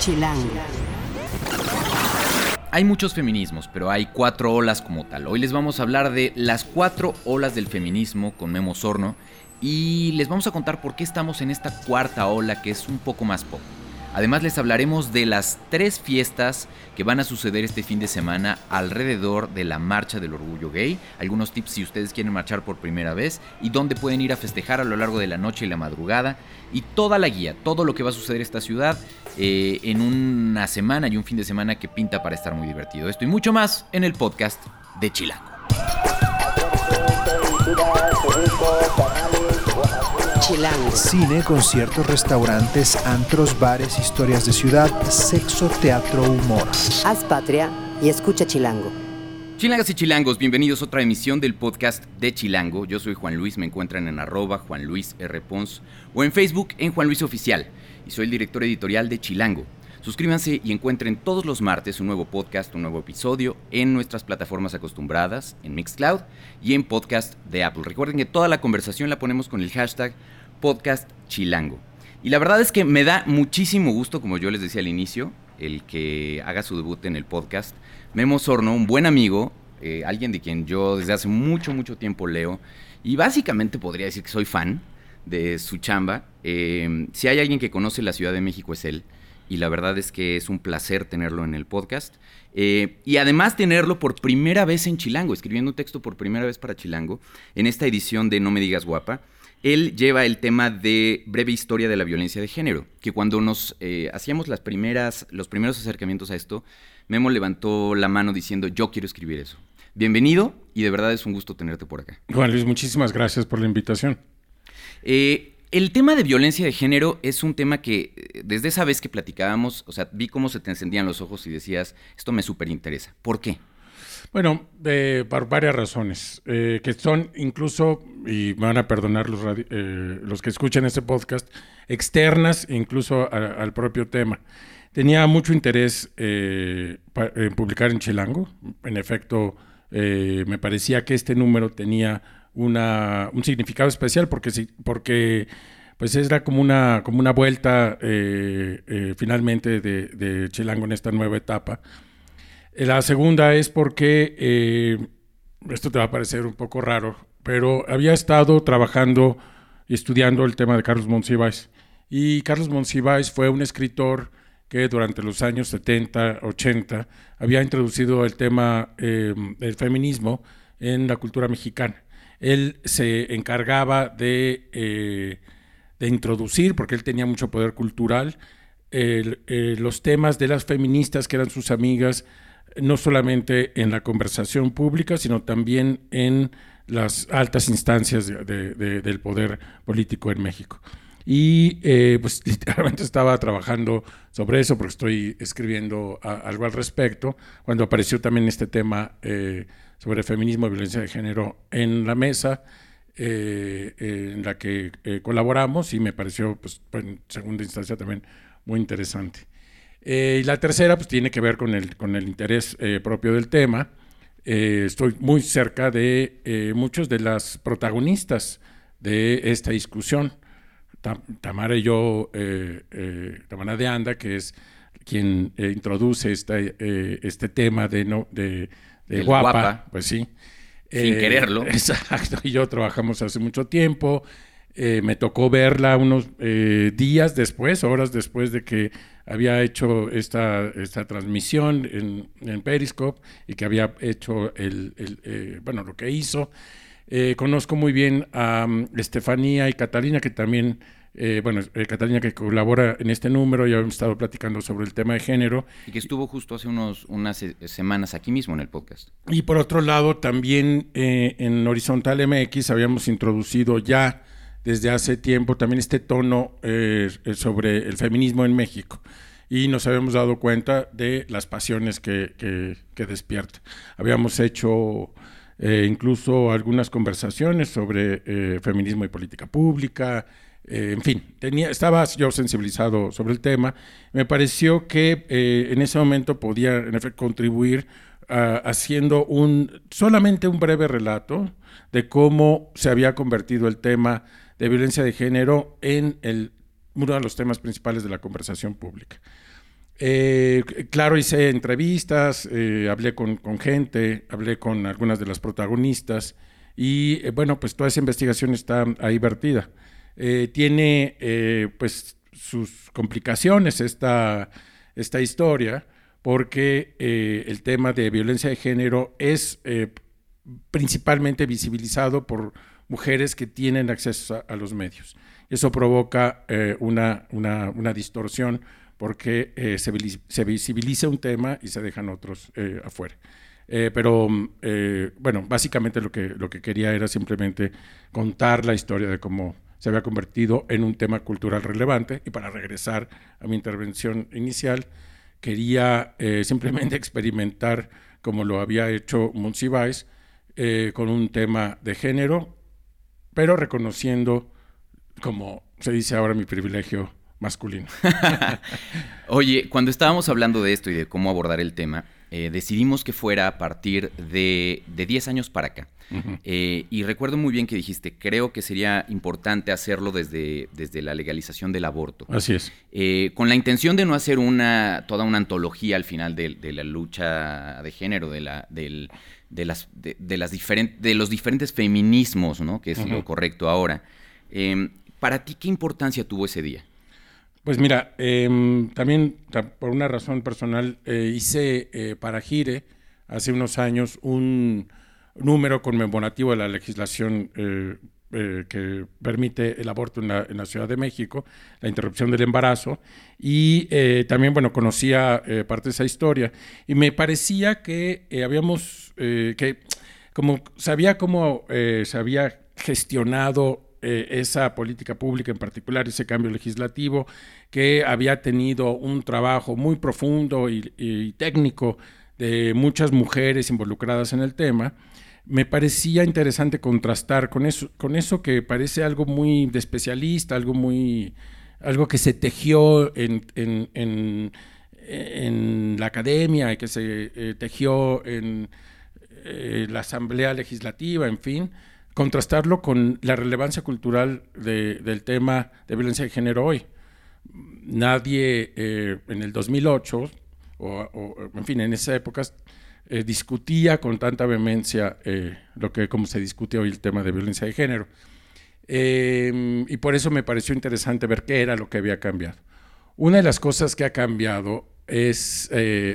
Chilango. Hay muchos feminismos, pero hay cuatro olas como tal. Hoy les vamos a hablar de las cuatro olas del feminismo con Memo Sorno y les vamos a contar por qué estamos en esta cuarta ola que es un poco más pop. Además les hablaremos de las tres fiestas que van a suceder este fin de semana alrededor de la Marcha del Orgullo Gay, algunos tips si ustedes quieren marchar por primera vez y dónde pueden ir a festejar a lo largo de la noche y la madrugada y toda la guía, todo lo que va a suceder en esta ciudad eh, en una semana y un fin de semana que pinta para estar muy divertido. Esto y mucho más en el podcast de Chilango. Chilango. Cine, conciertos, restaurantes, antros, bares, historias de ciudad, sexo, teatro, humor. Haz patria y escucha Chilango. Chilangas y chilangos, bienvenidos a otra emisión del podcast de Chilango. Yo soy Juan Luis, me encuentran en arroba Juan Luis R. Pons o en Facebook en Juan Luis Oficial y soy el director editorial de Chilango. Suscríbanse y encuentren todos los martes un nuevo podcast, un nuevo episodio en nuestras plataformas acostumbradas, en Mixcloud y en podcast de Apple. Recuerden que toda la conversación la ponemos con el hashtag podcast chilango. Y la verdad es que me da muchísimo gusto, como yo les decía al inicio, el que haga su debut en el podcast. Memo Sorno, un buen amigo, eh, alguien de quien yo desde hace mucho, mucho tiempo leo. Y básicamente podría decir que soy fan de su chamba. Eh, si hay alguien que conoce la Ciudad de México es él y la verdad es que es un placer tenerlo en el podcast. Eh, y además tenerlo por primera vez en Chilango, escribiendo un texto por primera vez para Chilango, en esta edición de No me digas guapa. Él lleva el tema de breve historia de la violencia de género, que cuando nos eh, hacíamos las primeras, los primeros acercamientos a esto, Memo levantó la mano diciendo, yo quiero escribir eso. Bienvenido y de verdad es un gusto tenerte por acá. Juan Luis, muchísimas gracias por la invitación. Eh, el tema de violencia de género es un tema que eh, desde esa vez que platicábamos, o sea, vi cómo se te encendían los ojos y decías, esto me súper interesa. ¿Por qué? Bueno, eh, por varias razones, eh, que son incluso, y van a perdonar los, los que escuchan este podcast, externas incluso al propio tema. Tenía mucho interés en publicar en Chilango. En efecto, me parecía que este número tenía una, un significado especial porque, porque pues era como una, como una vuelta eh, eh, finalmente de, Chilango en esta nueva etapa. Eh, la segunda es porque, esto te va a parecer un poco raro, pero había estado trabajando y estudiando el tema de Carlos Monsiváis. Y Carlos Monsiváis fue un escritor que durante los años 70, 80 había introducido el tema del feminismo en la cultura mexicana él se encargaba eh, de, introducir, porque él tenía mucho poder cultural, eh, los temas de las feministas que eran sus amigas, no solamente en la conversación pública, sino también en las altas instancias del poder político en México. Y eh, pues literalmente estaba trabajando sobre eso porque estoy escribiendo algo al respecto, cuando apareció también este tema sobre feminismo y violencia de género en la mesa. Eh, eh, en la que eh, colaboramos y me pareció, pues, en segunda instancia también muy interesante. y la tercera, pues, tiene que ver con el, con el interés propio del tema. estoy muy cerca de muchos de las protagonistas de esta discusión. Tamara y yo, Tamara de Anda, que es quien introduce este tema de de guapa, pues sí. Sin eh, quererlo. Exacto, y yo trabajamos hace mucho tiempo. Eh, me tocó verla unos eh, días después, horas después de que había hecho esta, esta transmisión en, en Periscope y que había hecho el, bueno, lo que hizo. conozco muy bien a um, Estefanía y Catalina, que también eh, bueno, eh, Catalina que colabora en este número, ya hemos estado platicando sobre el tema de género. Y que estuvo justo hace unos, unas semanas aquí mismo en el podcast. Y por otro lado, también eh, en Horizontal MX habíamos introducido ya desde hace tiempo también este tono sobre el feminismo en México. Y nos habíamos dado cuenta de las pasiones que, que, despierta. Habíamos hecho incluso algunas conversaciones sobre feminismo y política pública, eh, en fin, tenía, estaba yo sensibilizado sobre el tema. Me pareció que eh, en ese momento podía en efecto, contribuir ah, haciendo un, solamente un breve relato de cómo se había convertido el tema de violencia de género en el, uno de los temas principales de la conversación pública. Eh, claro, hice entrevistas, eh, hablé con, gente, hablé con algunas de las protagonistas y bueno, pues toda esa investigación está ahí vertida. Tiene pues sus complicaciones esta, esta historia porque el tema de violencia de género es principalmente visibilizado por mujeres que tienen acceso a, los medios. Eso provoca una, una, una distorsión porque eh, se, visibiliza un tema y se dejan otros eh, afuera. Eh, pero bueno, básicamente lo que, lo que quería era simplemente contar la historia de cómo se había convertido en un tema cultural relevante y para regresar a mi intervención inicial, quería simplemente experimentar como lo había hecho Monsiváis con un tema de género, pero reconociendo, como se dice ahora, mi privilegio masculino. Oye, cuando estábamos hablando de esto y de cómo abordar el tema, eh, decidimos que fuera a partir de, de 10 años para acá. Eh, y recuerdo muy bien que dijiste, creo que sería importante hacerlo desde, desde la legalización del aborto. Así es. Eh, con la intención de no hacer una, toda una antología al final de, la lucha de género, de, la, de, las, de, las de los diferentes feminismos, ¿no? que es lo correcto ahora. ¿Para ti qué importancia tuvo ese día? Pues mira, em, también por una razón personal eh, hice eh, para Gire hace unos años un número conmemorativo de la legislación eh, que permite el aborto en la, Ciudad de México, la interrupción del embarazo, y también, bueno, conocía parte de esa historia, y me parecía que habíamos, que como sabía cómo se había gestionado eh, esa política pública en particular, ese cambio legislativo, que había tenido un trabajo muy profundo y, técnico de muchas mujeres involucradas en el tema, me parecía interesante contrastar con eso, con eso que parece algo muy de especialista, algo muy algo que se tejió en, en, la academia, que se eh, tejió en eh, la Asamblea Legislativa, en fin, contrastarlo con la relevancia cultural del tema de violencia de género hoy. Nadie eh, en el 2008, o, en fin, en esa época, eh, discutía con tanta vehemencia eh, lo que como se discute hoy el tema de violencia de género. y por eso me pareció interesante ver qué era lo que había cambiado. Una de las cosas que ha cambiado es,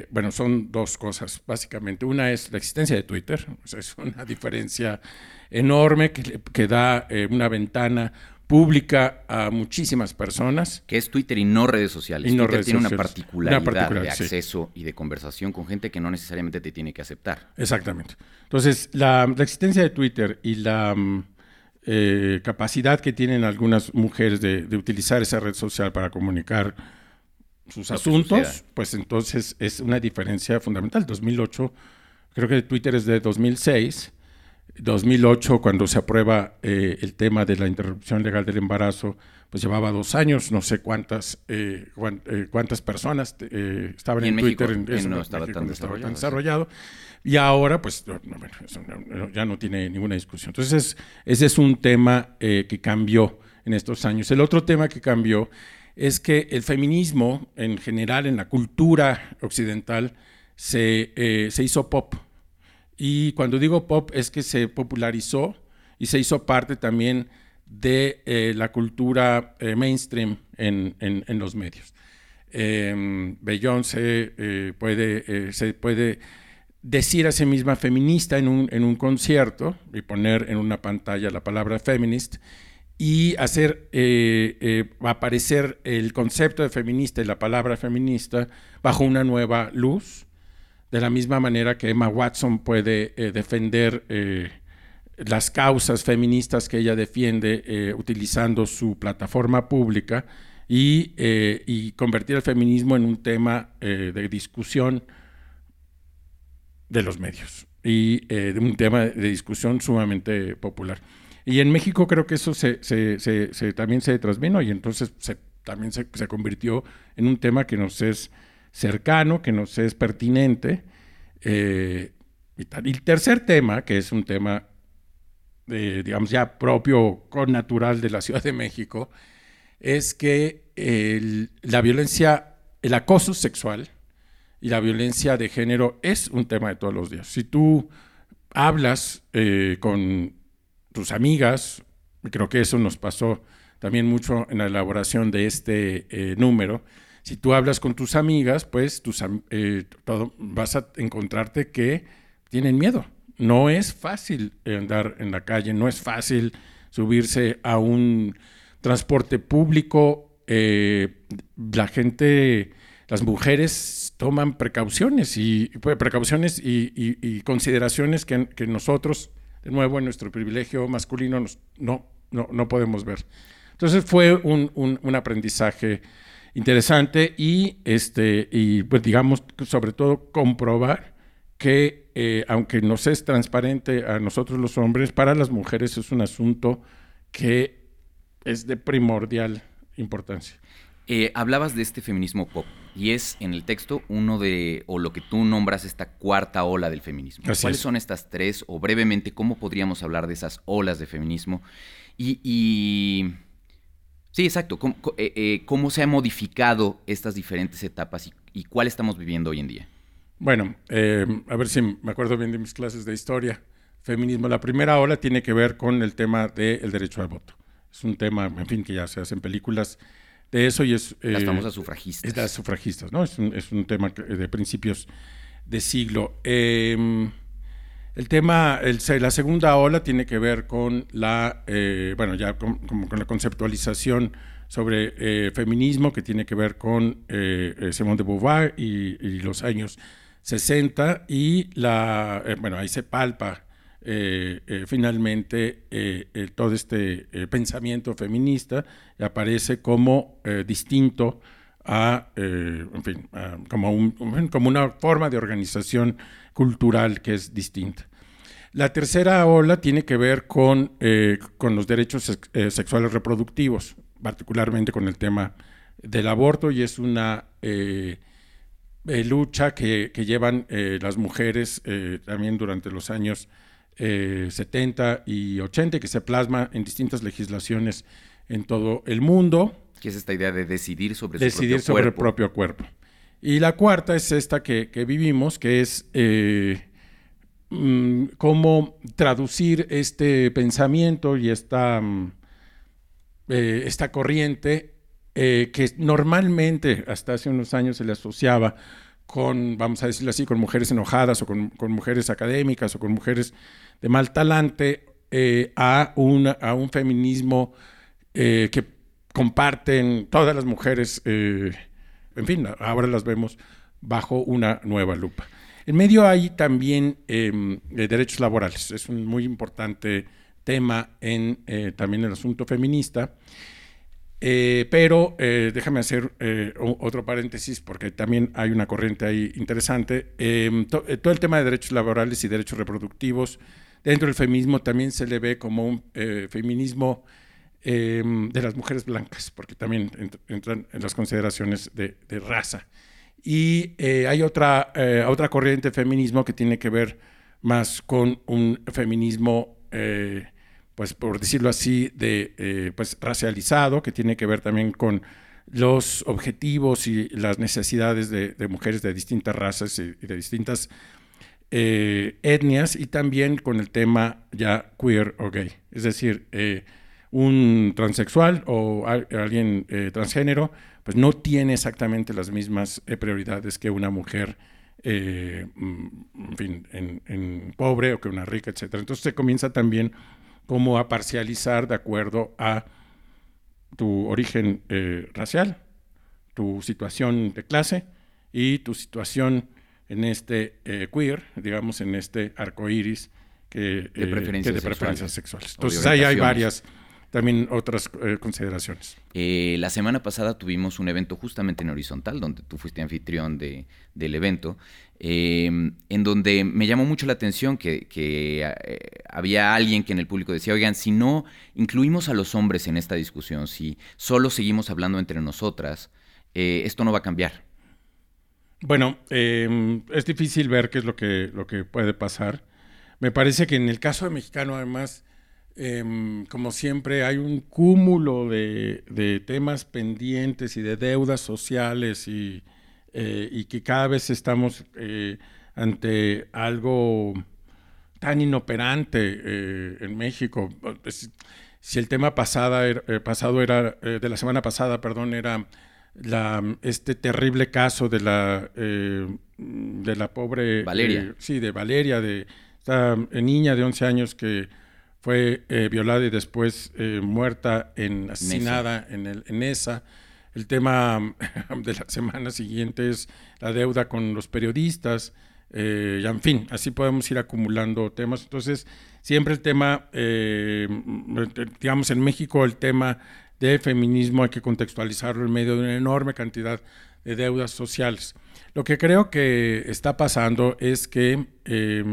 bueno, son dos cosas, básicamente. Una es la existencia de Twitter, es una diferencia enorme que, da eh, una ventana pública a muchísimas personas. Que es Twitter y no redes sociales. Y Twitter tiene una particularidad, de acceso y de conversación con gente que no necesariamente te tiene que aceptar. Exactamente. Entonces, la, existencia de Twitter y la mm, eh, capacidad que tienen algunas mujeres de, utilizar esa red social para comunicar sus asuntos, pues entonces es una diferencia fundamental. 2008, creo que Twitter es de 2006 2008, cuando se aprueba eh, el tema de la interrupción legal del embarazo, pues llevaba dos años, no sé cuántas eh, eh, cuántas personas estaban en, Twitter, en, no estaba, tan, desarrollado, Y ahora, pues, ya no tiene ninguna discusión. Entonces, ese es un tema que cambió en estos años. El otro tema que cambió es que el feminismo, en general, en la cultura occidental, se, se hizo pop y cuando digo pop es que se popularizó y se hizo parte también de eh, la cultura eh, mainstream en, en, los medios. Eh, Beyoncé eh, puede, se puede decir a sí misma feminista en un, en un concierto y poner en una pantalla la palabra feminist y hacer aparecer el concepto de feminista y la palabra feminista bajo una nueva luz de la misma manera que Emma Watson puede eh, defender eh, las causas feministas que ella defiende eh, utilizando su plataforma pública y, convertir el feminismo en un tema de discusión de los medios y un tema de discusión sumamente popular. Y en México creo que eso se, también se transvino y entonces también se, convirtió en un tema que nos es cercano, que nos es pertinente. Eh, y, el tercer tema, que es un tema, digamos, ya propio, con natural de la Ciudad de México, es que la violencia el acoso sexual y la violencia de género es un tema de todos los días. Si tú hablas eh, con tus amigas, creo que eso nos pasó también mucho en la elaboración de este eh, número, si tú hablas con tus amigas, pues tus, eh, vas a encontrarte que tienen miedo. No es fácil andar en la calle, no es fácil subirse a un transporte público. la gente, las mujeres toman precauciones y precauciones y, consideraciones que, nosotros, de nuevo, en nuestro privilegio masculino, no, no, no podemos ver. Entonces fue un, un, aprendizaje interesante y, este, y pues digamos, sobre todo comprobar que eh, aunque nos es transparente a nosotros los hombres, para las mujeres es un asunto que es de primordial importancia. Eh, hablabas de este feminismo pop y es en el texto uno de, o lo que tú nombras, esta cuarta ola del feminismo. ¿Cuáles son estas tres? O brevemente, ¿cómo podríamos hablar de esas olas de feminismo? Y, sí, exacto, eh, eh, ¿Cómo, se han modificado estas diferentes etapas y, cuál estamos viviendo hoy en día? Bueno, a ver si me acuerdo bien de mis clases de historia. Feminismo, la primera ola tiene que ver con el tema del derecho al voto. Es un tema, en fin, que ya se hacen películas de eso y es... Las eh, famosas sufragistas. Es las sufragistas, ¿no? Es un, es un tema de principios de siglo. Em, el tema, el, la segunda ola tiene que ver con la, eh, bueno, ya con, con, la conceptualización sobre eh, feminismo, que tiene que ver con Simone de Beauvoir y, y, los años 60, y la, bueno, ahí se palpa eh, eh, finalmente eh, todo este pensamiento feminista aparece como distinto a, en fin, como, un, como una forma de organización cultural que es distinta. La tercera ola tiene que ver con, con los derechos sexuales reproductivos, particularmente con el tema del aborto, y es una lucha que llevan las mujeres también durante los años 70 eh, y 80, que se plasma en distintas legislaciones en todo el mundo. Que es esta idea de decidir sobre decidir su propio sobre el propio cuerpo. Y la cuarta es esta que, vivimos, que es eh, mm, cómo traducir este pensamiento y esta, mm, eh, esta corriente que normalmente hasta hace unos años se le asociaba con, vamos a decirlo así, con mujeres enojadas o con, con mujeres académicas o con mujeres de mal talante eh, a, a un feminismo eh, que comparten todas las mujeres, eh, en fin, ahora las vemos bajo una nueva lupa. En medio hay también em, derechos laborales, es un muy importante tema en también el asunto feminista. pero déjame hacer otro paréntesis porque también hay una corriente ahí interesante. Em, todo el tema de derechos laborales y derechos reproductivos dentro del feminismo también se le ve como un eh, feminismo em, de las mujeres blancas, porque también entran en las consideraciones de, raza. Y eh, hay otra, eh, otra corriente de feminismo que tiene que ver más con un feminismo, pues por decirlo así, de, pues racializado, que tiene que ver también con los objetivos y las necesidades de, mujeres de distintas razas y de distintas eh, etnias y también con el tema ya queer o gay. Es decir, eh, un transexual o alguien eh, transgénero, pues no tiene exactamente las mismas prioridades que una mujer, mm, en fin, en, pobre o que una rica, etc. Entonces se comienza también como a parcializar de acuerdo a tu origen racial, tu situación de clase y tu situación en este eh, queer, digamos, en este arco iris que, de, eh, preferencias, sexuales. Entonces ahí hay varias también otras eh, consideraciones. la semana pasada tuvimos un evento justamente en Horizontal, donde tú fuiste anfitrión de, del evento, en donde me llamó mucho la atención que, que había alguien que en el público decía, oigan, si no incluimos a los hombres en esta discusión, si solo seguimos hablando entre nosotras, esto no va a cambiar. Bueno, em, es difícil ver qué es lo que, lo que puede pasar. Me parece que en el caso de Mexicano, además, em, como siempre, hay un cúmulo de, temas pendientes y de deudas sociales y, eh, y que cada vez estamos eh, ante algo tan inoperante eh, en México. Si el tema pasada pasado era, de la semana pasada, perdón, era la, este terrible caso de la, eh, de la pobre... Valeria. eh, sí, de Valeria, de esta eh, niña de 11 años que fue eh, violada y después eh, muerta, en, asesinada en, el, en esa. El tema de la semana siguiente es la deuda con los periodistas. eh, y en fin, así podemos ir acumulando temas. Entonces, siempre el tema, eh, digamos, en México el tema de feminismo hay que contextualizarlo en medio de una enorme cantidad de deudas sociales. Lo que creo que está pasando es que, eh,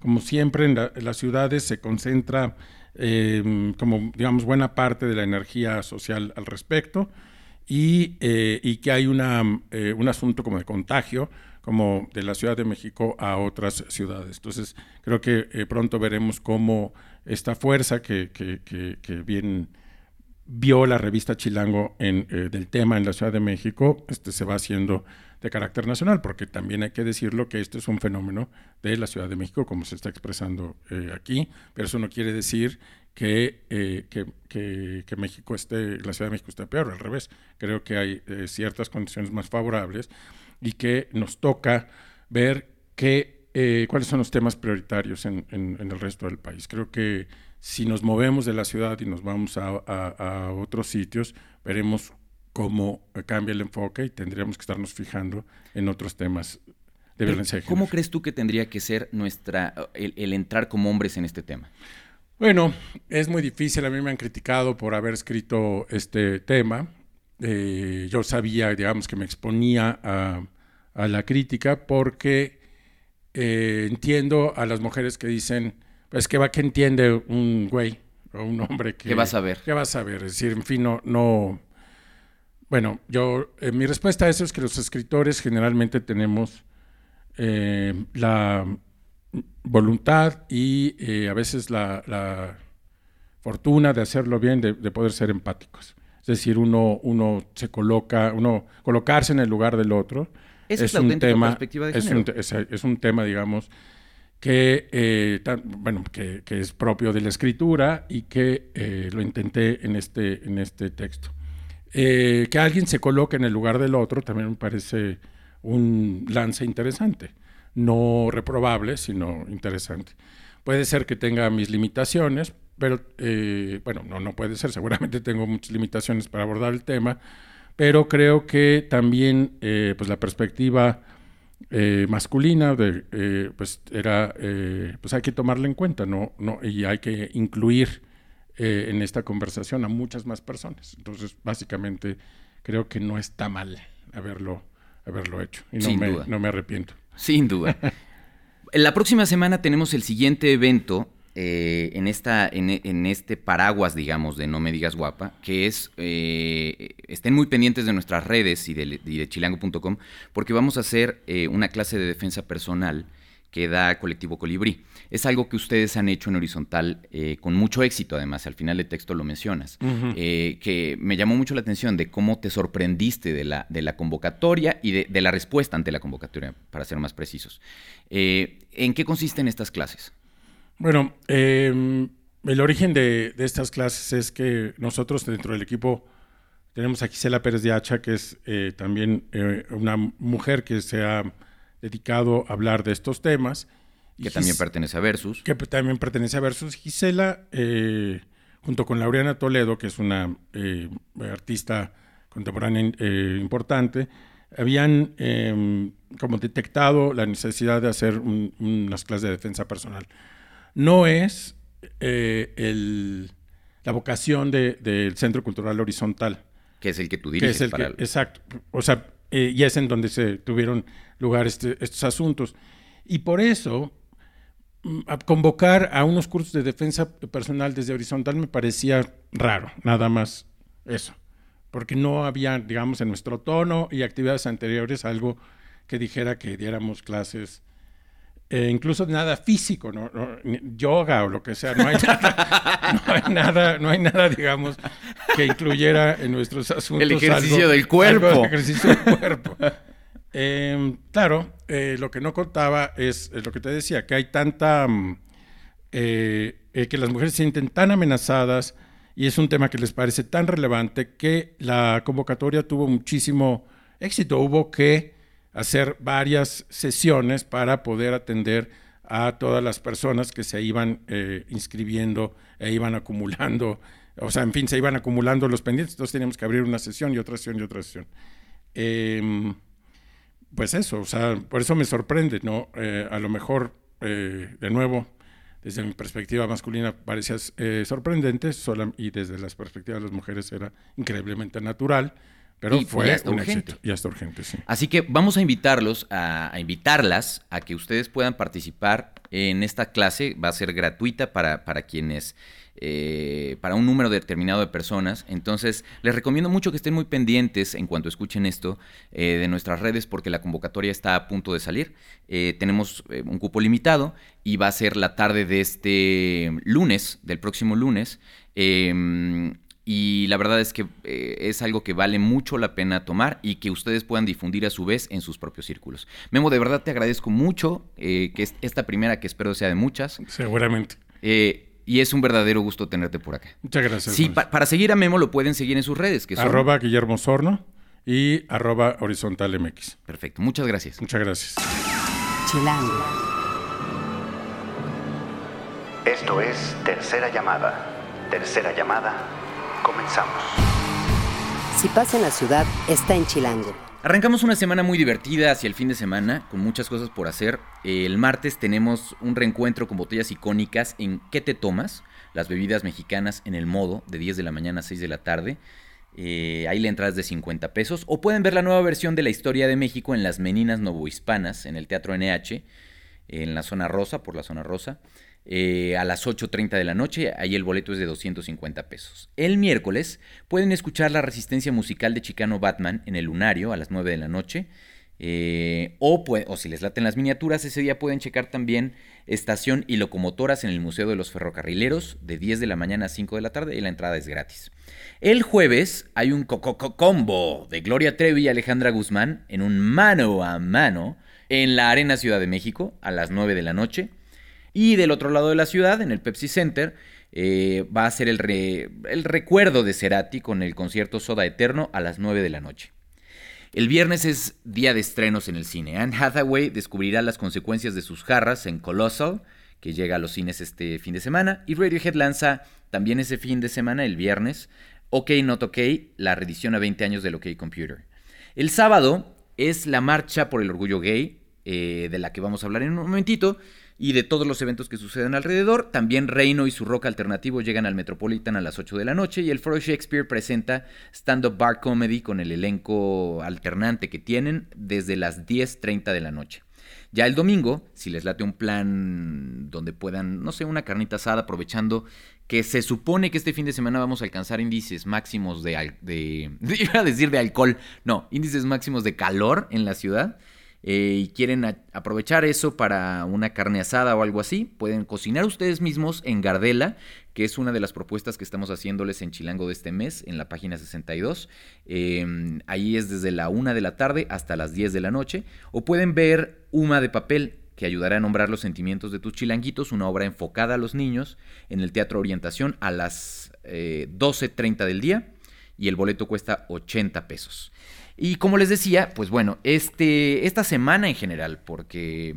como siempre en, la- en las ciudades, se concentra eh, como, digamos, buena parte de la energía social al respecto y, eh, que hay una, eh, un asunto como de contagio, como de la Ciudad de México a otras ciudades. Entonces, creo que eh, pronto veremos cómo esta fuerza que, que, que, que vio la revista Chilango eh, del tema en la Ciudad de México, este, se va haciendo de carácter nacional, porque también hay que decirlo que este es un fenómeno de la Ciudad de México, como se está expresando eh, aquí, pero eso no quiere decir que, eh, que, que- que México esté, la Ciudad de México esté peor, al revés. Creo que hay eh, ciertas condiciones más favorables y que nos toca ver qué, eh, cuáles son los temas prioritarios en el resto del país. Creo que si nos movemos de la ciudad y nos vamos a, a- a otros sitios, veremos cómo cambia el enfoque y tendríamos que estarnos fijando en otros temas de violencia de género. ¿Cómo crees tú que tendría que ser nuestra el, el entrar como hombres en este tema? Bueno, es muy difícil. A mí me han criticado por haber escrito este tema. Eh, yo sabía, digamos, que me exponía a, a la crítica porque eh, entiendo a las mujeres que dicen, pues que va que entiende un güey o un hombre que... ¿Qué vas a ver? ¿Qué vas a ver? Es decir, en fin, no... no bueno, yo, eh, mi respuesta a eso es que los escritores generalmente tenemos eh, la voluntad y eh, a veces la, la fortuna de hacerlo bien, de, de poder ser empáticos. Es decir, uno, uno se coloca, uno colocarse en el lugar del otro. Esa es la auténtica perspectiva de es un, es, es un tema, digamos, que, eh, bueno, que, que es propio de la escritura y que eh, lo intenté en este, en este texto. Eh, que alguien se coloque en el lugar del otro también me parece un lance interesante. No reprobable, sino interesante. Puede ser que tenga mis limitaciones, pero eh, bueno, no, no puede ser. Seguramente tengo muchas limitaciones para abordar el tema, pero creo que también eh, pues la perspectiva eh, masculina de, eh, pues era eh, pues hay que tomarla en cuenta no no y hay que incluir eh, en esta conversación a muchas más personas entonces básicamente creo que no está mal haberlo haberlo hecho y no Sin me duda. no me arrepiento Sin duda. La próxima semana tenemos el siguiente evento eh, en, esta, en, en este paraguas, digamos, de No Me Digas Guapa, que es, eh, estén muy pendientes de nuestras redes y de, y de chilango.com, porque vamos a hacer eh, una clase de defensa personal que da Colectivo Colibrí. Es algo que ustedes han hecho en horizontal eh, con mucho éxito, además, al final del texto lo mencionas, eh, que me llamó mucho la atención de cómo te sorprendiste de la, de la convocatoria y de, de la respuesta ante la convocatoria, para ser más precisos. Eh, ¿En qué consisten estas clases? Bueno, eh, el origen de, de estas clases es que nosotros dentro del equipo tenemos a Gisela Pérez de Hacha, que es eh, también eh, una mujer que se ha dedicado a hablar de estos temas. Que también pertenece a Versus. que también pertenece a Versus. Gisela, eh, junto con Laureana Toledo, que es una eh, artista contemporánea importante, habían eh, como detectado la necesidad de hacer un- unas clases de defensa personal. No es eh, el- la vocación de- del Centro Cultural Horizontal, que es el que tú que diriges es el para que, exacto, o sea, eh, y es en donde se tuvieron lugar este- estos asuntos. Y por eso, mm, a convocar a unos cursos de defensa personal desde horizontal me parecía raro, nada más eso, porque no había, digamos, en nuestro tono y actividades anteriores algo que dijera que diéramos clases. Eh, incluso nada físico, ¿no? No, yoga o lo que sea, no hay nada, no hay nada, no hay nada, digamos, que incluyera en nuestros asuntos El ejercicio algo- del cuerpo. algo de ejercicio del cuerpo. Eh, claro, eh, lo que no contaba es, es lo que te decía, que hay tanta... mm, eh, que las mujeres se sienten tan amenazadas y es un tema que les parece tan relevante que la convocatoria tuvo muchísimo éxito. Hubo que hacer varias sesiones para poder atender a todas las personas que se iban eh, inscribiendo e iban acumulando, o sea, en fin, se iban acumulando los pendientes, entonces teníamos que abrir una sesión y otra sesión y otra sesión. Em, pues eso, o sea, por eso me sorprende, ¿no? Eh, a lo mejor, eh, de nuevo, desde mi perspectiva masculina parecía sorprendente y desde las perspectivas de las mujeres era increíblemente natural, pero Y fue ya está un urgente. éxito. Ya está urgente, sí. Así que vamos a invitarlos, a, a invitarlas a que ustedes puedan participar en esta clase. Va a ser gratuita para, para quienes, eh, para un número determinado de personas. Entonces, les recomiendo mucho que estén muy pendientes en cuanto escuchen esto eh, de nuestras redes porque la convocatoria está a punto de salir. Eh, tenemos eh, un cupo limitado y va a ser la tarde de este lunes, del próximo lunes. Em, y la verdad es que eh, es algo que vale mucho la pena tomar y que ustedes puedan difundir a su vez en sus propios círculos. Memo, de verdad te agradezco mucho eh, que es esta primera que espero sea de muchas. Seguramente. Eh, y es un verdadero gusto tenerte por acá. Muchas gracias. Sí, pa- para seguir a Memo lo pueden seguir en sus redes, que son... Arroba Guillermo Sorno y arroba Horizontal MX. Perfecto, muchas gracias. Muchas gracias. Chilango. Esto es Tercera Llamada. Tercera Llamada. Comenzamos. Si pasa en la ciudad, está en Chilango. Arrancamos una semana muy divertida hacia el fin de semana, con muchas cosas por hacer. El martes tenemos un reencuentro con botellas icónicas en ¿Qué te tomas? Las bebidas mexicanas en el modo, de 10 de la mañana a 6 de la tarde. Eh, ahí la entrada es de 50 pesos. O pueden ver la nueva versión de la historia de México en Las Meninas Novohispanas, en el Teatro NH, en la zona rosa, por la zona rosa. Eh, a las 8.30 de la noche, ahí el boleto es de 250 pesos. El miércoles pueden escuchar la resistencia musical de Chicano Batman en el Lunario a las 9 de la noche. eh, o, o si les laten las miniaturas, ese día pueden checar también estación y locomotoras en el Museo de los Ferrocarrileros de 10 de la mañana a 5 de la tarde y la entrada es gratis. El jueves hay un co- combo de Gloria Trevi y Alejandra Guzmán en un mano a mano en la Arena Ciudad de México a las 9 de la noche. Y del otro lado de la ciudad, en el Pepsi Center, eh, va a ser el, re- el recuerdo de Cerati con el concierto Soda Eterno a las 9 de la noche. El viernes es día de estrenos en el cine. Anne Hathaway descubrirá las consecuencias de sus jarras en Colossal, que llega a los cines este fin de semana. Y Radiohead lanza también ese fin de semana, el viernes, OK Not OK, la reedición a 20 años del OK Computer. El sábado es la marcha por el orgullo gay, eh, de la que vamos a hablar en un momentito, y de todos los eventos que suceden alrededor. También Reino y su rock alternativo llegan al Metropolitan a las 8 de la noche y el Foro Shakespeare presenta stand-up bar comedy con el elenco alternante que tienen desde las 10.30 de la noche. Ya el domingo, si les late un plan donde puedan, no sé, una carnita asada, aprovechando que se supone que este fin de semana vamos a alcanzar índices máximos de, al- de iba a decir de alcohol, no, índices máximos de calor en la ciudad, eh, y quieren aprovechar eso para una carne asada o algo así, pueden cocinar ustedes mismos en Gardela, que es una de las propuestas que estamos haciéndoles en Chilango de este mes, en la página 62. Eh, ahí es desde la 1 de la tarde hasta las 10 de la noche. O pueden ver Uma de Papel, que ayudará a nombrar los sentimientos de tus chilanguitos, una obra enfocada a los niños en el Teatro Orientación a las eh, 12.30 del día y el boleto cuesta 80 pesos. Y como les decía, pues bueno, este, esta semana en general, porque,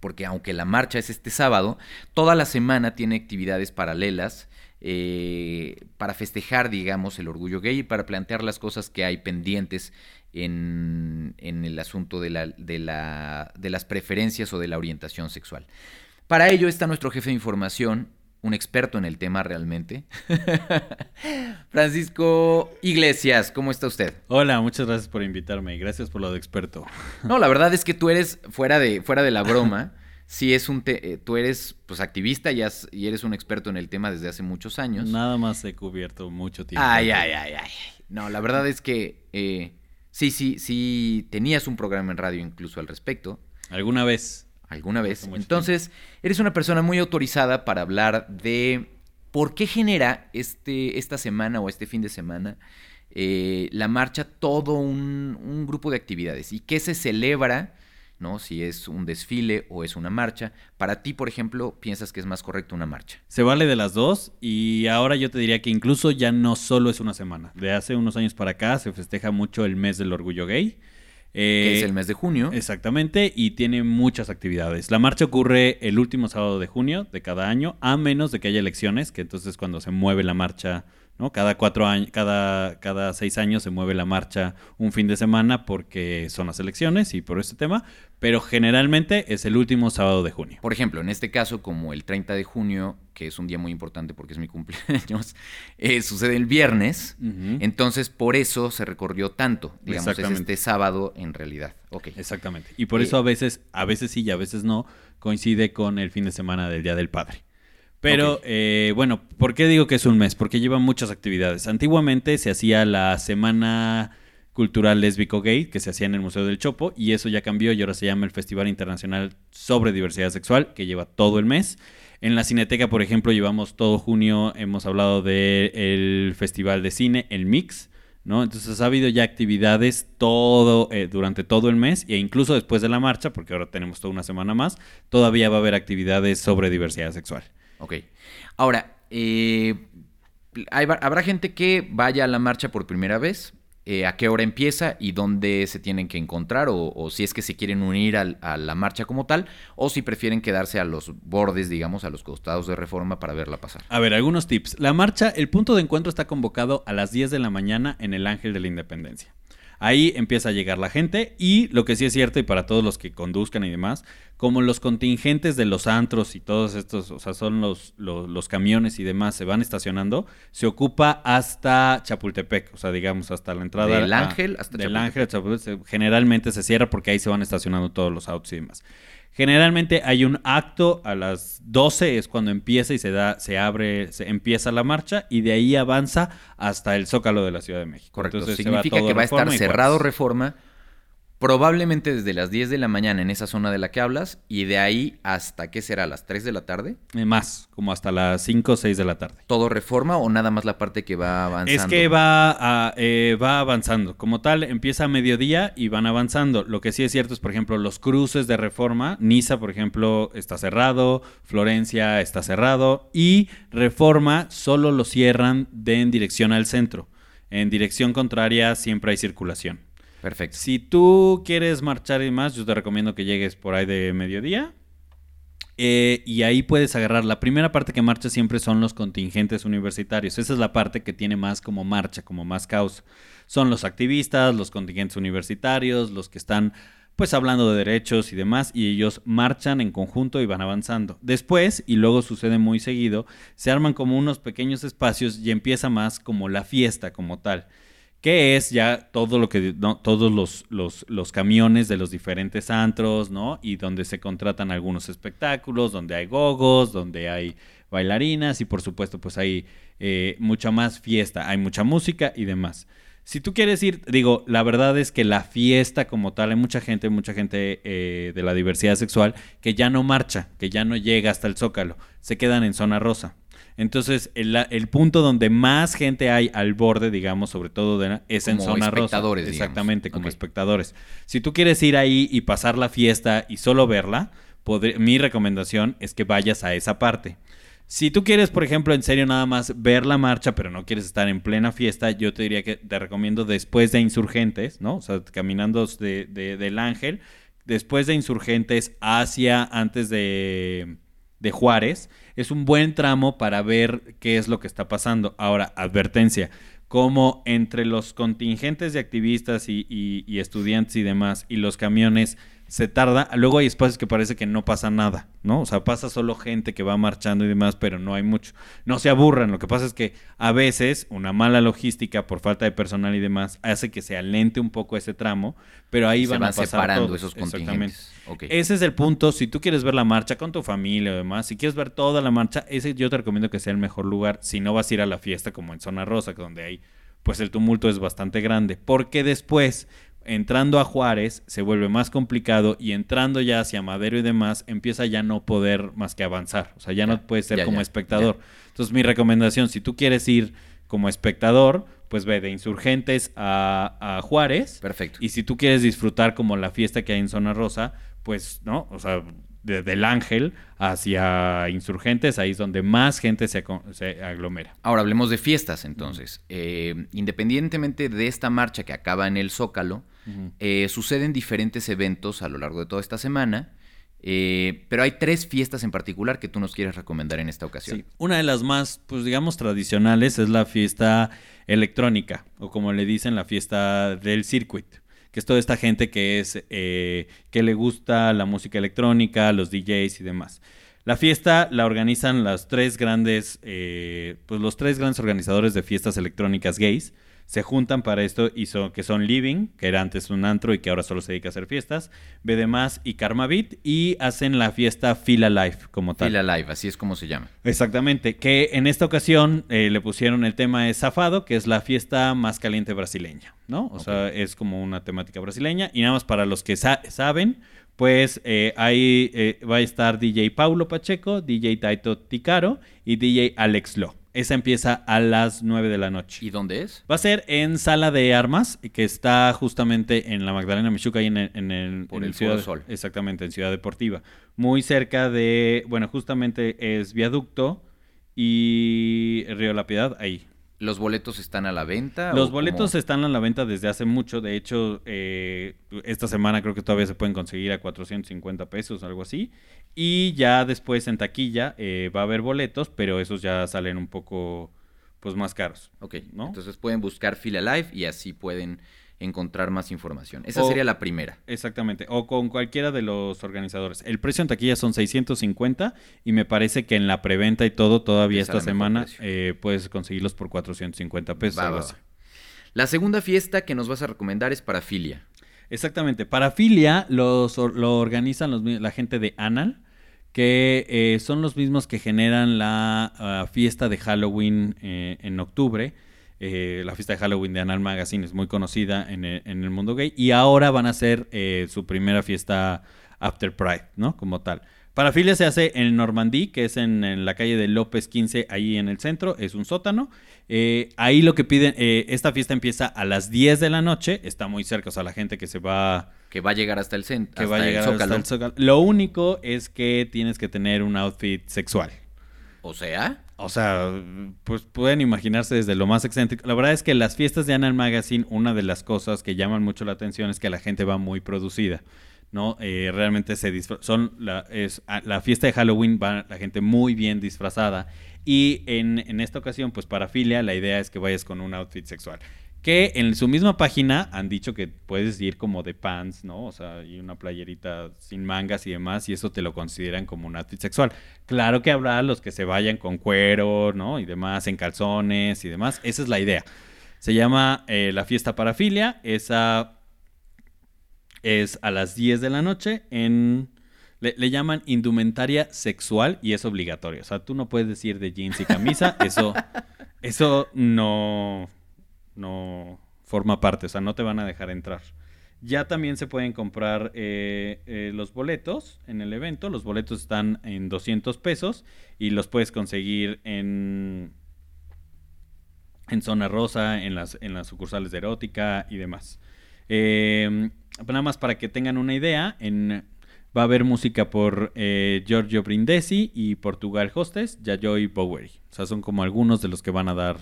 porque aunque la marcha es este sábado, toda la semana tiene actividades paralelas eh, para festejar, digamos, el orgullo gay y para plantear las cosas que hay pendientes en, en el asunto de, la, de, la, de las preferencias o de la orientación sexual. Para ello está nuestro jefe de información, un experto en el tema realmente. Francisco Iglesias, ¿cómo está usted? Hola, muchas gracias por invitarme y gracias por lo de experto. No, la verdad es que tú eres, fuera de, fuera de la broma, sí es un te- eh, tú eres pues activista y, has- y eres un experto en el tema desde hace muchos años. Nada más he cubierto mucho tiempo. Ay, ay, ay, ay. No, la verdad es que eh, sí, sí, sí, tenías un programa en radio incluso al respecto, ¿Alguna vez? Alguna vez. Mucho Entonces, eres una persona muy autorizada para hablar de por qué genera este, esta semana o este fin de semana eh, la marcha todo un, un grupo de actividades. ¿Y qué se celebra? ¿no? Si es un desfile o es una marcha. Para ti, por ejemplo, ¿piensas que es más correcto una marcha? Se vale de las dos y ahora yo te diría que incluso ya no solo es una semana. De hace unos años para acá se festeja mucho el mes del orgullo gay. Que es Eh, el mes de junio. Exactamente, y tiene muchas actividades. La marcha ocurre el último sábado de junio de cada año, a menos de que haya elecciones, que entonces cuando se mueve la marcha, ¿no? Cada cuatro años, cada, cada seis años se mueve la marcha un fin de semana porque son las elecciones y por este tema, pero generalmente es el último sábado de junio. Por ejemplo, en este caso, como el 30 de junio, que es un día muy importante porque es mi cumpleaños, eh, sucede el viernes. Entonces, por eso se recorrió tanto. Digamos, es este sábado en realidad. Ok. Exactamente. Y por Eh, eso a veces, a veces sí y a veces no, coincide con el fin de semana del Día del Padre. Pero, eh, bueno, ¿por qué digo que es un mes? Porque lleva muchas actividades. Antiguamente se hacía la Semana Cultural Lésbico Gay, que se hacía en el Museo del Chopo, y eso ya cambió y ahora se llama el Festival Internacional sobre Diversidad Sexual, que lleva todo el mes. En la Cineteca, por ejemplo, llevamos todo junio, hemos hablado del Festival de Cine, el Mix, ¿no? Entonces ha habido ya actividades todo eh, durante todo el mes e incluso después de la marcha, porque ahora tenemos toda una semana más, todavía va a haber actividades sobre diversidad sexual. Ok. Ahora, eh, habrá gente que vaya a la marcha por primera vez. eh, ¿A qué hora empieza y dónde se tienen que encontrar? O, o si es que se quieren unir al- a la marcha como tal, o si prefieren quedarse a los bordes, digamos, a los costados de reforma para verla pasar. A ver, algunos tips. La marcha, el punto de encuentro está convocado a las 10 de la mañana en el Ángel de la Independencia. Ahí empieza a llegar la gente y lo que sí es cierto y para todos los que conduzcan y demás, como los contingentes de los antros y todos estos, o sea, son los, los, los camiones y demás se van estacionando, se ocupa hasta Chapultepec, o sea, digamos hasta la entrada. Del a- Ángel hasta Del Chapultepec. Ángel Chapultepec. Generalmente se cierra porque ahí se van estacionando todos los autos y demás. Generalmente hay un acto a las 12 es cuando empieza y se da, se abre, se empieza la marcha y de ahí avanza hasta el Zócalo de la Ciudad de México. Correcto. Entonces, se Significa que va a estar Reforma cerrado Juárez. reforma probablemente desde las 10 de la mañana en esa zona de la que hablas y de ahí hasta, ¿qué será? ¿Las 3 de la tarde? Eh, Más, como hasta las 5 o 6 de la tarde. ¿Todo reforma o nada más la parte que va avanzando? Es que va, a- eh, va avanzando. Como tal, empieza a mediodía y van avanzando. Lo que sí es cierto es, por ejemplo, los cruces de reforma. Niza, por ejemplo, está cerrado. Florencia está cerrado. Y reforma solo lo cierran de en dirección al centro. En dirección contraria siempre hay circulación. Perfecto. Si tú quieres marchar y más, yo te recomiendo que llegues por ahí de mediodía. Eh, y ahí puedes agarrar. La primera parte que marcha siempre son los contingentes universitarios. Esa es la parte que tiene más como marcha, como más causa. Son los activistas, los contingentes universitarios, los que están pues hablando de derechos y demás, y ellos marchan en conjunto y van avanzando. Después, y luego sucede muy seguido, se arman como unos pequeños espacios y empieza más como la fiesta como tal que es ya todo lo que todos los, los, los camiones de los diferentes antros, ¿no? Y donde se contratan algunos espectáculos, donde hay gogos, donde hay bailarinas y por supuesto pues hay eh, mucha más fiesta, hay mucha música y demás. Si tú quieres ir, digo, la verdad es que la fiesta como tal, hay mucha gente, mucha gente eh, de la diversidad sexual que ya no marcha, que ya no llega hasta el zócalo, se quedan en zona rosa. Entonces, el, el punto donde más gente hay al borde, digamos, sobre todo de la- es en zona rosa. espectadores, digamos. Exactamente, como espectadores. Si tú quieres ir ahí y pasar la fiesta y solo verla, podré- mi recomendación es que vayas a esa parte. Si tú quieres, por ejemplo, en serio nada más ver la marcha, pero no quieres estar en plena fiesta, yo te diría que te recomiendo después de Insurgentes, ¿no? O sea, caminando de, de- del Ángel, después de Insurgentes hacia antes de, de Juárez, es un buen tramo para ver qué es lo que está pasando. Ahora, advertencia, como entre los contingentes de activistas y, y- y estudiantes y demás y los camiones se tarda, luego hay espacios que parece que no pasa nada, ¿no? O sea, pasa solo gente que va marchando y demás, pero no hay mucho. No se aburran, lo que pasa es que a veces una mala logística por falta de personal y demás hace que se alente un poco ese tramo, pero ahí Se van, van a pasar separando todos. esos Exactamente. contingentes. Ok. Ese es el punto. Si tú quieres ver la marcha con tu familia o demás, si quieres ver toda la marcha, ese yo te recomiendo que sea el mejor lugar. Si no vas a ir a la fiesta como en Zona Rosa, que donde hay, pues el tumulto es bastante grande. Porque después, entrando a Juárez, se vuelve más complicado y entrando ya hacia Madero y demás, empieza ya no poder más que avanzar. O sea, ya, Ya, no puedes ser ya, como ya, espectador. Entonces, mi recomendación, si tú quieres ir como espectador, pues ve de Insurgentes a, a Juárez. Perfecto. Y si tú quieres disfrutar como la fiesta que hay en Zona Rosa, pues, ¿no? O sea, desde el Ángel hacia Insurgentes, ahí es donde más gente se aglomera. Ahora hablemos de fiestas entonces. Eh, independientemente de esta marcha que acaba en el Zócalo, eh, suceden diferentes eventos a lo largo de toda esta semana, eh, pero hay tres fiestas en particular que tú nos quieres recomendar en esta ocasión. Sí. Una de las más, pues digamos, tradicionales es la fiesta electrónica, o como le dicen, la fiesta del circuit, que es toda esta gente que es, eh, que le gusta la música electrónica, los DJs y demás. La fiesta la organizan las tres grandes, eh, pues los tres grandes organizadores de fiestas electrónicas gays. Se juntan para esto y son, que son Living, que era antes un antro y que ahora solo se dedica a hacer fiestas, BD y Karma Beat, y hacen la fiesta Fila Life como tal. Fila Live, así es como se llama. Exactamente, que en esta ocasión eh, le pusieron el tema de Zafado, que es la fiesta más caliente brasileña, ¿no? O sea, es como una temática brasileña. Y nada más para los que sa- saben, pues eh, ahí eh, va a estar DJ Paulo Pacheco, DJ Taito Ticaro y DJ Alex Lo. Esa empieza a las 9 de la noche. ¿Y dónde es? Va a ser en Sala de Armas, que está justamente en la Magdalena Michuca, ahí en el, en el, Por en el Ciudad, Sol. Exactamente, en Ciudad Deportiva. Muy cerca de, bueno, justamente es Viaducto y Río La Piedad, ahí. ¿Los boletos están a la venta? Los boletos cómo? están a la venta desde hace mucho. De hecho, eh, esta semana creo que todavía se pueden conseguir a 450 pesos, algo así. Y ya después en taquilla eh, va a haber boletos, pero esos ya salen un poco pues más caros. Ok, ¿no? entonces pueden buscar Fila Live y así pueden encontrar más información. Esa O- sería la primera. Exactamente, o con cualquiera de los organizadores. El precio en taquilla son 650 y me parece que en la preventa y todo todavía esta semana eh, puedes conseguirlos por 450 pesos. Va, algo va, así. va. La segunda fiesta que nos vas a recomendar es Parafilia. Exactamente, parafilia los, or- lo organizan los la gente de Anal, que eh, son los mismos que generan la ah, fiesta de Halloween eh, en octubre. Eh, la fiesta de Halloween de Anal Magazine es muy conocida en el, en el mundo gay. Y ahora van a hacer eh, su primera fiesta After Pride, ¿no? Como tal. Parafilia se hace en Normandí, que es en, en la calle de López 15, ahí en el centro, es un sótano. Eh, ahí lo que piden, eh, esta fiesta empieza a las 10 de la noche, está muy cerca, o sea, la gente que se va, Que va a llegar hasta el centro. que va a llegar hasta el Zócalo. Lo único es que tienes que tener un outfit sexual. O sea, O sea, pues pueden imaginarse desde lo más excéntrico. La verdad es que las fiestas de Anal Magazine, una de las cosas que llaman mucho la atención es que la gente va muy producida. ¿no? Eh, realmente se disfra- son la, es, la fiesta de Halloween va la gente muy bien disfrazada y en, en esta ocasión pues para filia la idea es que vayas con un outfit sexual que en su misma página han dicho que puedes ir como de pants, ¿no? O sea, y una playerita sin mangas y demás, y eso te lo consideran como un outfit sexual. Claro que habrá los que se vayan con cuero, ¿no? Y demás, en calzones y demás. Esa es la idea. Se llama eh, la fiesta parafilia. Esa es a las 10 de la noche en... Le, le llaman indumentaria sexual y es obligatorio. O sea, tú no puedes decir de jeans y camisa. Eso, eso no, no forma parte. O sea, no te van a dejar entrar. Ya también se pueden comprar eh, eh, los boletos en el evento. Los boletos están en 200 pesos y los puedes conseguir en, en Zona Rosa, en las, en las sucursales de erótica y demás. Eh, nada más para que tengan una idea, en, va a haber música por eh, Giorgio Brindesi y Portugal Hostes, Yayoi Bowery. O sea, son como algunos de los que van a dar,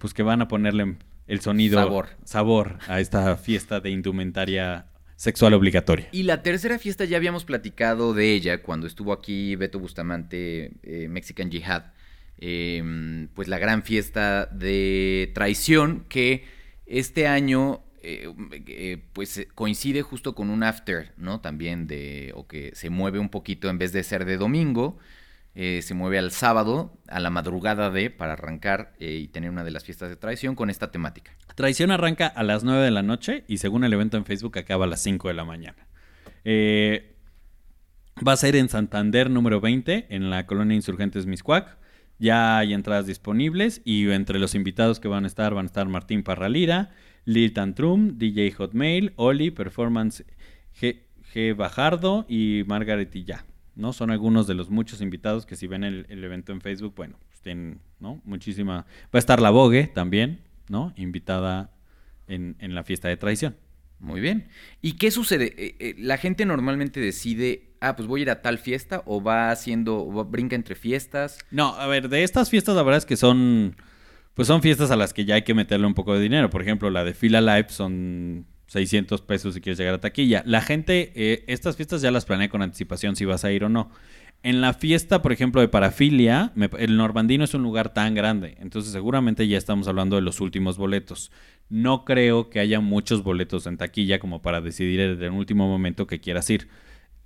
pues que van a ponerle el sonido, Sabor. sabor a esta fiesta de indumentaria sexual obligatoria. Y la tercera fiesta ya habíamos platicado de ella cuando estuvo aquí Beto Bustamante, eh, Mexican Jihad. Eh, pues la gran fiesta de traición que este año eh, eh, pues coincide justo con un after, ¿no? También de, o que se mueve un poquito en vez de ser de domingo, eh, se mueve al sábado, a la madrugada de, para arrancar eh, y tener una de las fiestas de traición con esta temática. Traición arranca a las 9 de la noche y según el evento en Facebook acaba a las 5 de la mañana. Eh, va a ser en Santander número 20, en la colonia Insurgentes Miscuac. Ya hay entradas disponibles y entre los invitados que van a estar van a estar Martín Parralira, Lil Tantrum, DJ Hotmail, Oli, Performance G, G. Bajardo y Margaret ya. ¿No? Son algunos de los muchos invitados que si ven el, el evento en Facebook, bueno, pues tienen ¿no? Muchísima. Va a estar la Vogue también, ¿no? Invitada en, en la fiesta de tradición. Muy bien. ¿Y qué sucede? Eh, eh, la gente normalmente decide, ah, pues voy a ir a tal fiesta o va haciendo, o va- brinca entre fiestas. No, a ver, de estas fiestas la verdad es que son, pues son fiestas a las que ya hay que meterle un poco de dinero. Por ejemplo, la de Fila Live son 600 pesos si quieres llegar a taquilla. La gente, eh, estas fiestas ya las planea con anticipación si vas a ir o no. En la fiesta, por ejemplo, de parafilia, me- el Normandino es un lugar tan grande, entonces seguramente ya estamos hablando de los últimos boletos. No creo que haya muchos boletos en taquilla como para decidir en el último momento que quieras ir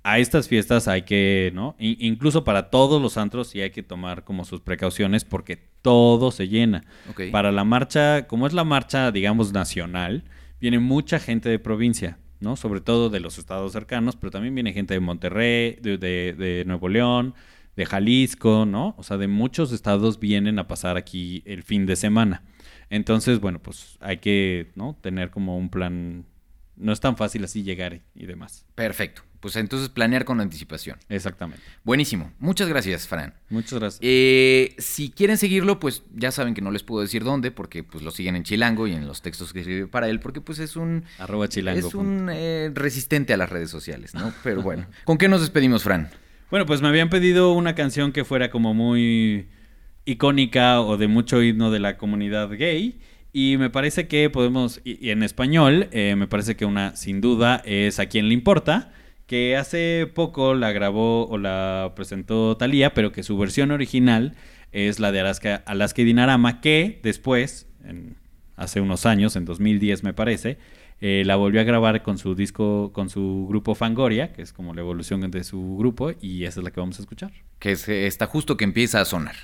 a estas fiestas hay que, ¿no? I- incluso para todos los antros sí hay que tomar como sus precauciones porque todo se llena. Para la marcha, como es la marcha, digamos, nacional, viene mucha gente de provincia, ¿no? Sobre todo de los estados cercanos, pero también viene gente de Monterrey, de, Nuevo León, de Jalisco, ¿no? O sea, de muchos estados vienen a pasar aquí el fin de semana. Entonces, bueno, pues hay que, ¿no? Tener como un plan. No es tan fácil así llegar y demás. Perfecto. Pues entonces planear con anticipación. Exactamente. Buenísimo. Muchas gracias, Fran. Muchas gracias. Eh, si quieren seguirlo, pues ya saben que no les puedo decir dónde, porque pues lo siguen en Chilango y en los textos que escribe para él, porque pues es un Arroba chilango. es un eh, resistente a las redes sociales, ¿no? Pero bueno, ¿con qué nos despedimos, Fran? Bueno, pues me habían pedido una canción que fuera como muy icónica o de mucho himno de la comunidad gay. Y me parece que podemos, y, y en español, eh, me parece que una sin duda es A quién le importa, que hace poco la grabó o la presentó Thalía, pero que su versión original es la de Alaska, Alaska y Dinarama, que después, en- hace unos años, en 2010 me parece, eh, la volvió a grabar con su disco, con su grupo Fangoria, que es como la evolución de su grupo, y esa es la que vamos a escuchar. Que eh, está justo que empieza a sonar.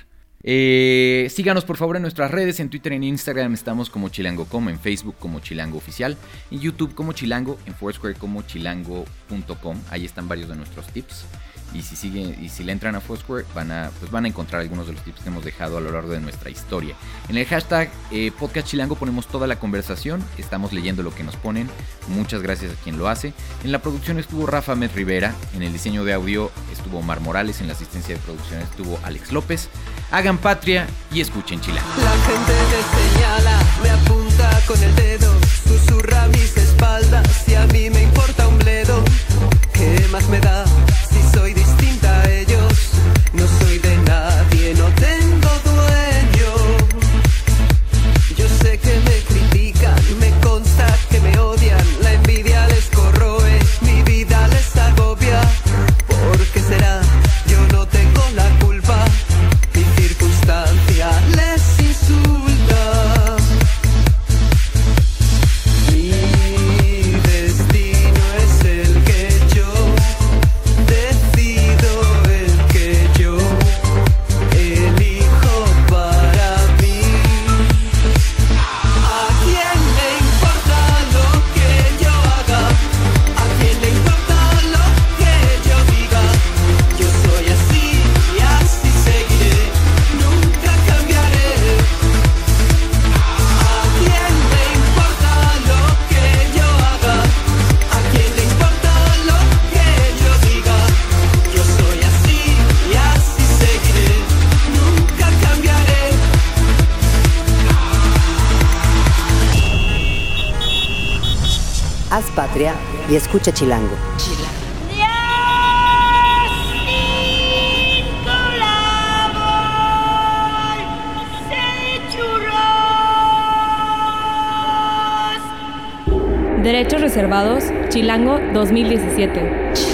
Eh, síganos por favor en nuestras redes, en Twitter, en Instagram estamos como chilango.com, en Facebook como chilango oficial, en YouTube como chilango, en Foursquare como chilango.com. Ahí están varios de nuestros tips. Y si siguen y si le entran a Foursquare van a pues van a encontrar algunos de los tips que hemos dejado a lo largo de nuestra historia. En el hashtag eh, podcast chilango ponemos toda la conversación, estamos leyendo lo que nos ponen. Muchas gracias a quien lo hace. En la producción estuvo Rafa Met Rivera, en el diseño de audio estuvo Omar Morales, en la asistencia de producción estuvo Alex López. Hagan patria y escuchen chilango. La gente me señala, me apunta con el dedo, susurra mis espaldas y a mí me importa un bledo. ¿Qué más me da No soy y escucha Chilango. Derechos reservados, Chilango 2017.